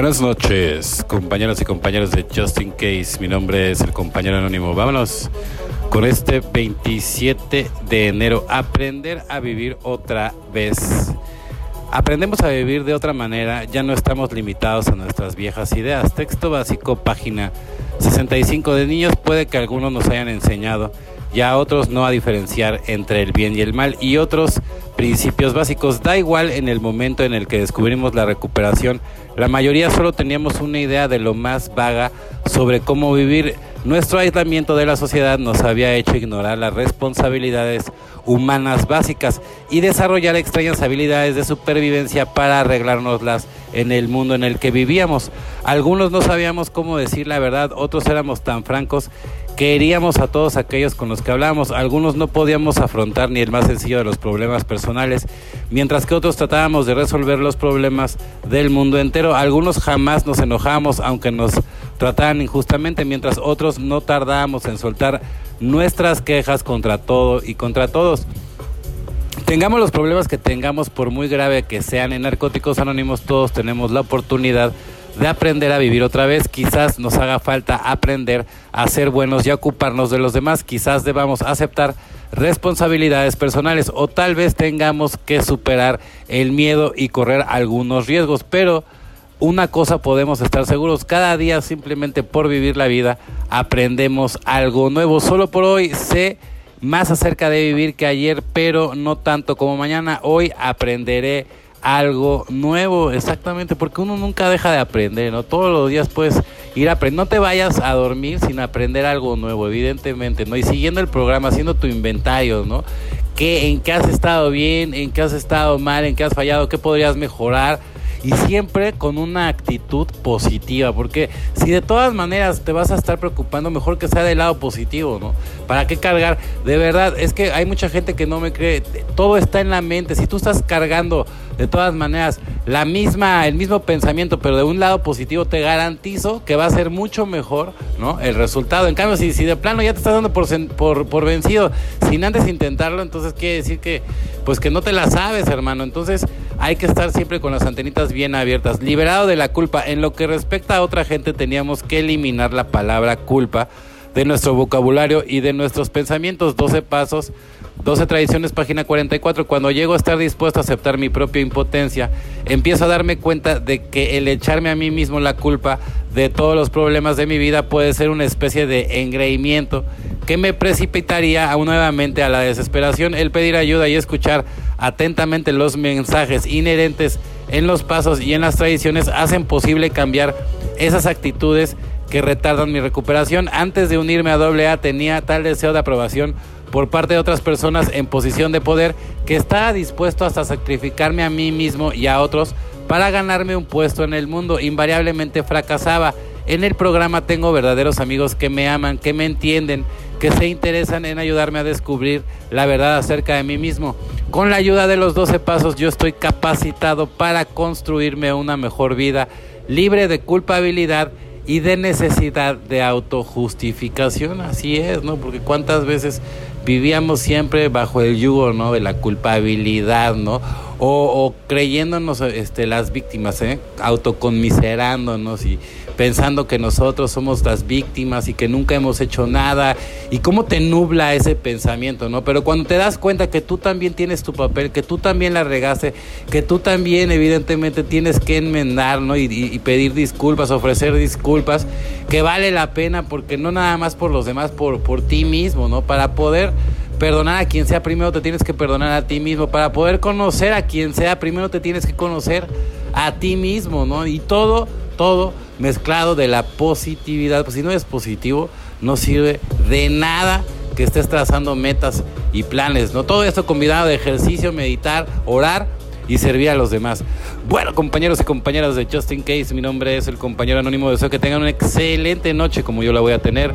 Buenas noches, compañeros y compañeros de Justin Case. Mi nombre es el compañero anónimo. Vámonos con este 27 de enero. Aprender a vivir otra vez. Aprendemos a vivir de otra manera, ya no estamos limitados a nuestras viejas ideas. Texto básico, página 65 de niños, puede que algunos nos hayan enseñado, ya otros no a diferenciar entre el bien y el mal y otros principios básicos. Da igual en el momento en el que descubrimos la recuperación, la mayoría solo teníamos una idea de lo más vaga sobre cómo vivir. Nuestro aislamiento de la sociedad nos había hecho ignorar las responsabilidades humanas básicas y desarrollar extrañas habilidades de supervivencia para arreglárnoslas en el mundo en el que vivíamos. Algunos no sabíamos cómo decir la verdad, otros éramos tan francos Queríamos a todos aquellos con los que hablamos. Algunos no podíamos afrontar ni el más sencillo de los problemas personales, mientras que otros tratábamos de resolver los problemas del mundo entero. Algunos jamás nos enojamos, aunque nos trataran injustamente, mientras otros no tardábamos en soltar nuestras quejas contra todo y contra todos. Tengamos los problemas que tengamos, por muy grave que sean, en Narcóticos Anónimos todos tenemos la oportunidad de aprender a vivir otra vez. Quizás nos haga falta aprender a ser buenos y a ocuparnos de los demás. Quizás debamos aceptar responsabilidades personales o tal vez tengamos que superar el miedo y correr algunos riesgos. Pero una cosa podemos estar seguros, cada día simplemente por vivir la vida aprendemos algo nuevo. Solo por hoy sé más acerca de vivir que ayer, pero no tanto como mañana. Hoy aprenderé algo nuevo, exactamente, porque uno nunca deja de aprender, ¿no? Todos los días puedes ir a aprender, no te vayas a dormir sin aprender algo nuevo, evidentemente, ¿no? Y siguiendo el programa, haciendo tu inventario, ¿no? ¿Qué, ¿En qué has estado bien? ¿En qué has estado mal? ¿En qué has fallado? ¿Qué podrías mejorar? Y siempre con una actitud positiva, porque si de todas maneras te vas a estar preocupando, mejor que sea del lado positivo, ¿no? ¿Para qué cargar? De verdad, es que hay mucha gente que no me cree, todo está en la mente, si tú estás cargando de todas maneras la misma el mismo pensamiento, pero de un lado positivo te garantizo que va a ser mucho mejor, ¿no? El resultado. En cambio, si, si de plano ya te estás dando por, por, por vencido sin antes intentarlo, entonces quiere decir que pues que no te la sabes, hermano. Entonces, hay que estar siempre con las antenitas bien abiertas. Liberado de la culpa. En lo que respecta a otra gente, teníamos que eliminar la palabra culpa de nuestro vocabulario y de nuestros pensamientos. 12 pasos, 12 tradiciones, página 44. Cuando llego a estar dispuesto a aceptar mi propia impotencia, empiezo a darme cuenta de que el echarme a mí mismo la culpa de todos los problemas de mi vida puede ser una especie de engreimiento que me precipitaría aún nuevamente a la desesperación. El pedir ayuda y escuchar atentamente los mensajes inherentes en los pasos y en las tradiciones hacen posible cambiar esas actitudes que retardan mi recuperación. Antes de unirme a AA tenía tal deseo de aprobación por parte de otras personas en posición de poder que estaba dispuesto hasta sacrificarme a mí mismo y a otros para ganarme un puesto en el mundo. Invariablemente fracasaba. En el programa tengo verdaderos amigos que me aman, que me entienden, que se interesan en ayudarme a descubrir la verdad acerca de mí mismo. Con la ayuda de los 12 pasos yo estoy capacitado para construirme una mejor vida libre de culpabilidad y de necesidad de autojustificación. Así es, ¿no? Porque cuántas veces vivíamos siempre bajo el yugo, ¿no? De la culpabilidad, ¿no? O, creyéndonos este, las víctimas, ¿eh? Autoconmiserándonos y pensando que nosotros somos las víctimas y que nunca hemos hecho nada y cómo te nubla ese pensamiento, ¿no? Pero cuando te das cuenta que tú también tienes tu papel, que tú también la regaste, que tú también evidentemente tienes que enmendar, ¿no? Y, y pedir disculpas, ofrecer disculpas, que vale la pena porque no nada más por los demás, por, por ti mismo, ¿no? Para poder perdonar a quien sea, primero te tienes que perdonar a ti mismo. Para poder conocer a quien sea, primero te tienes que conocer a ti mismo, ¿no? Y todo, todo mezclado de la positividad. Pues si no es positivo, no sirve de nada que estés trazando metas y planes, ¿no? Todo esto combinado de ejercicio, meditar, orar y servir a los demás. Bueno, compañeros y compañeras de Justin Case, mi nombre es el compañero anónimo. Deseo que tengan una excelente noche como yo la voy a tener.